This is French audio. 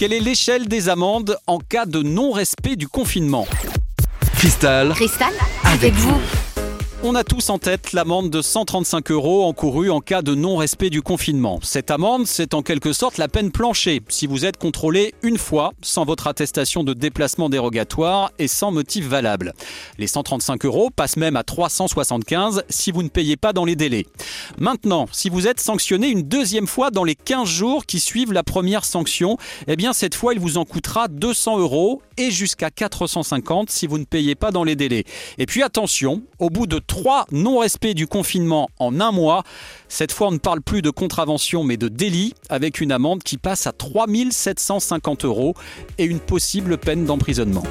Quelle est l'échelle des amendes en cas de non-respect du confinement? Cristal Cristal, avec vous. On a tous en tête l'amende de 135 euros encourue en cas de non-respect du confinement. Cette amende, c'est en quelque sorte la peine planchée si vous êtes contrôlé une fois sans votre attestation de déplacement dérogatoire et sans motif valable. Les 135 euros passent même à 375 si vous ne payez pas dans les délais. Maintenant, si vous êtes sanctionné une deuxième fois dans les 15 jours qui suivent la première sanction, eh bien cette fois il vous en coûtera 200 euros et jusqu'à 450 si vous ne payez pas dans les délais. Et puis attention, au bout de trois non-respects du confinement en un mois. Cette fois, on ne parle plus de contravention mais de délit avec une amende qui passe à 3750 euros et une possible peine d'emprisonnement.